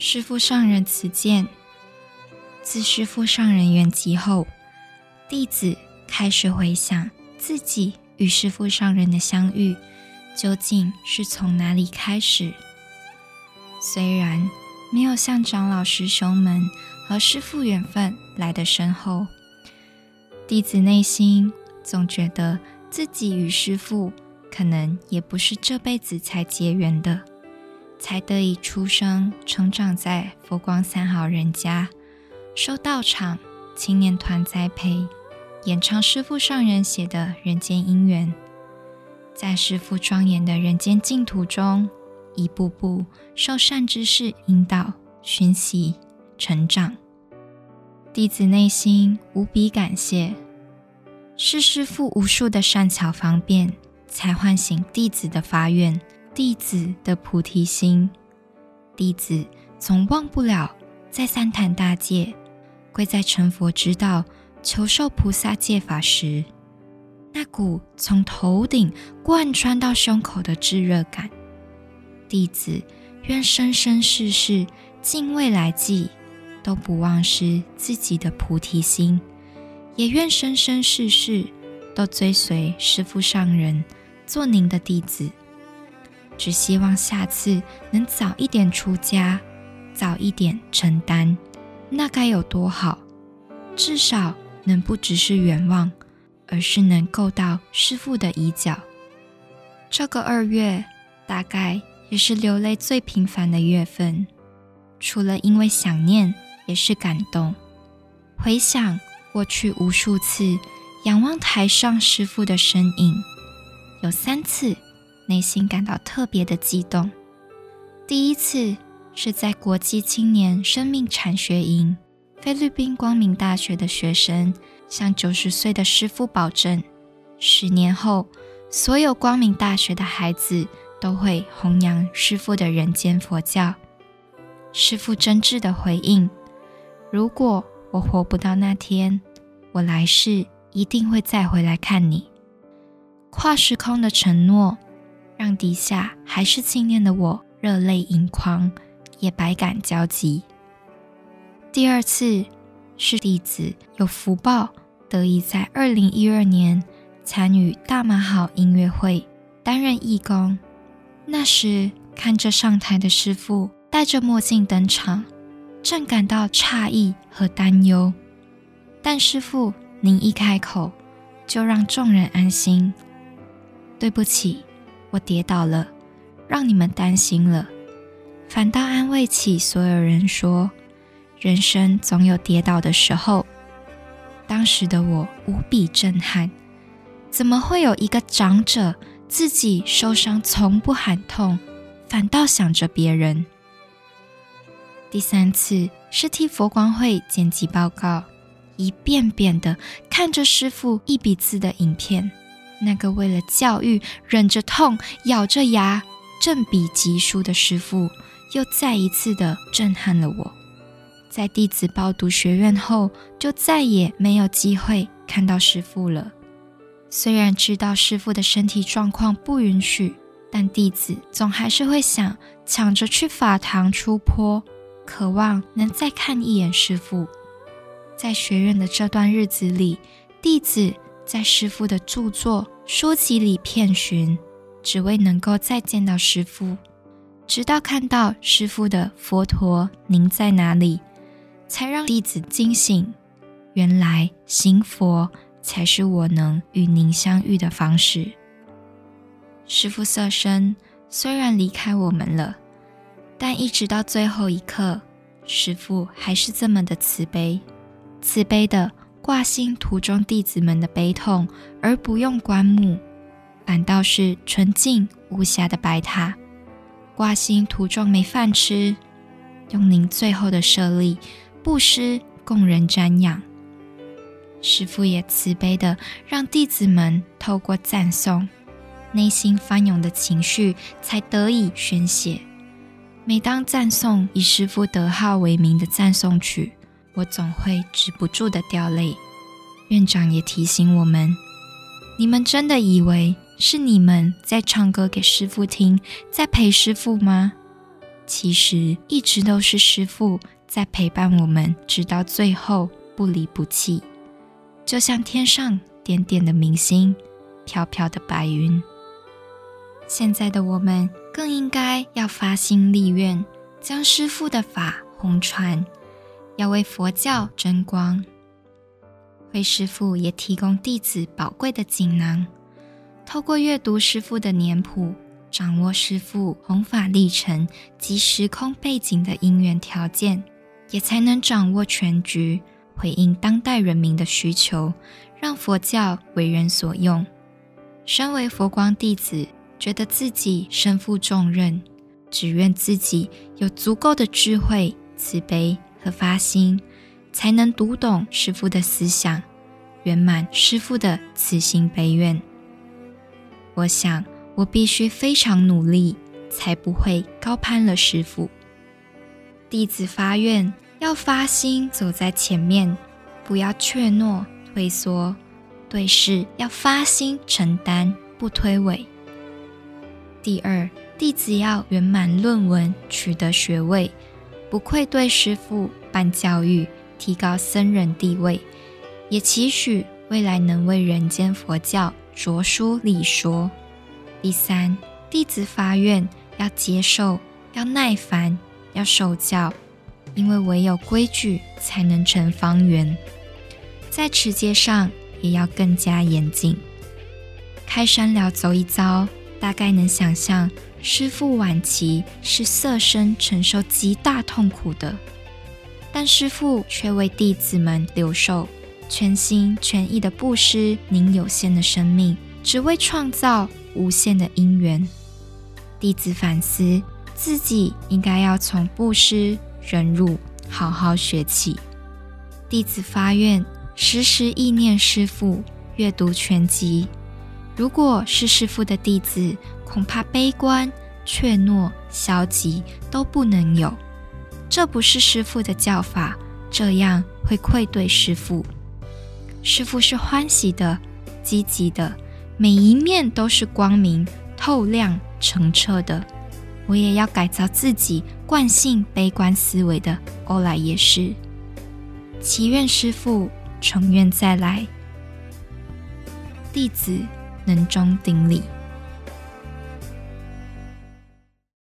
师父上人辞见。自师父上人圆寂后，弟子开始回想自己与师父上人的相遇，究竟是从哪里开始？虽然没有像长老师兄们和师父缘分来的深厚，弟子内心总觉得自己与师父可能也不是这辈子才结缘的，才得以出生成长在佛光三好人家。受道场青年团栽培，演唱师父上人写的《人间姻缘》，在师父庄严的人间净土中，一步步受善知识引导、熏习、成长。弟子内心无比感谢，是师父无数的善巧方便，才唤醒弟子的发愿、弟子的菩提心。弟子总忘不了在三坛大戒。跪在成佛之道、求受菩萨戒法时，那股从头顶贯穿到胸口的炙热感。弟子愿生生世世、尽未来际，都不忘失自己的菩提心，也愿生生世世都追随师父上人，做您的弟子。只希望下次能早一点出家，早一点承担。那该有多好！至少能不只是远望，而是能够到师父的衣角。这个二月，大概也是流泪最频繁的月份。除了因为想念，也是感动。回想过去无数次仰望台上师父的身影，有三次内心感到特别的激动。第一次。是在国际青年生命产学营，菲律宾光明大学的学生向九十岁的师父保证，十年后所有光明大学的孩子都会弘扬师父的人间佛教。师父真挚的回应：“如果我活不到那天，我来世一定会再回来看你。”跨时空的承诺，让底下还是青年的我热泪盈眶。也百感交集。第二次是弟子有福报得以在二零一二年参与大马好音乐会，担任义工。那时看着上台的师傅戴着墨镜登场，正感到诧异和担忧。但师傅您一开口，就让众人安心。对不起，我跌倒了，让你们担心了。反倒安慰起所有人，说：“人生总有跌倒的时候。”当时的我无比震撼，怎么会有一个长者自己受伤从不喊痛，反倒想着别人？第三次是替佛光会剪辑报告，一遍遍的看着师傅一笔字的影片，那个为了教育忍着痛咬着牙正笔疾书的师傅。又再一次的震撼了我。在弟子报读学院后，就再也没有机会看到师父了。虽然知道师父的身体状况不允许，但弟子总还是会想抢着去法堂出坡，渴望能再看一眼师父。在学院的这段日子里，弟子在师父的著作书籍里遍寻，只为能够再见到师父。直到看到师父的佛陀，您在哪里，才让弟子惊醒。原来行佛才是我能与您相遇的方式。师父色身虽然离开我们了，但一直到最后一刻，师父还是这么的慈悲，慈悲的挂心途中弟子们的悲痛，而不用棺木，反倒是纯净无瑕的白塔。挂心途中没饭吃，用您最后的舍利布施供人瞻仰。师父也慈悲的让弟子们透过赞颂，内心翻涌的情绪才得以宣泄。每当赞颂以师父德号为名的赞颂曲，我总会止不住的掉泪。院长也提醒我们：你们真的以为？是你们在唱歌给师傅听，在陪师傅吗？其实一直都是师傅在陪伴我们，直到最后不离不弃，就像天上点点的明星，飘飘的白云。现在的我们更应该要发心立愿，将师傅的法弘传，要为佛教争光。慧师父也提供弟子宝贵的锦囊，透过阅读师父的年谱，掌握师父弘法历程及时空背景的因缘条件，也才能掌握全局，回应当代人民的需求，让佛教为人所用。身为佛光弟子。觉得自己身负重任，只愿自己有足够的智慧、慈悲和发心，才能读懂师父的思想，圆满师父的慈心悲愿。我想，我必须非常努力，才不会高攀了师父。弟子发愿，要发心走在前面，不要怯懦退缩，对事要发心承担，不推诿。第二，弟子要圆满论文，取得学位，不愧对师父办教育，提高僧人地位，也期许未来能为人间佛教着书立说。第三，弟子发愿要接受，要耐烦，要受教，因为唯有规矩才能成方圆。在持戒上也要更加严谨。开山寮走一遭。大概能想象，师父晚期是色身承受极大痛苦的，但师父却为弟子们留守全心全意的布施您有限的生命，只为创造无限的因缘。弟子反思自己，应该要从布施忍辱好好学起。弟子发愿，时时意念师父，阅读全集。如果是师父的弟子，恐怕悲观、怯懦、消极都不能有。这不是师父的教法，这样会愧对师父。师父是欢喜的、积极的，每一面都是光明、透亮、澄澈的。我也要改造自己惯性悲观思维的欧莱耶识。祈愿师父成愿再来，弟子。能中顶礼。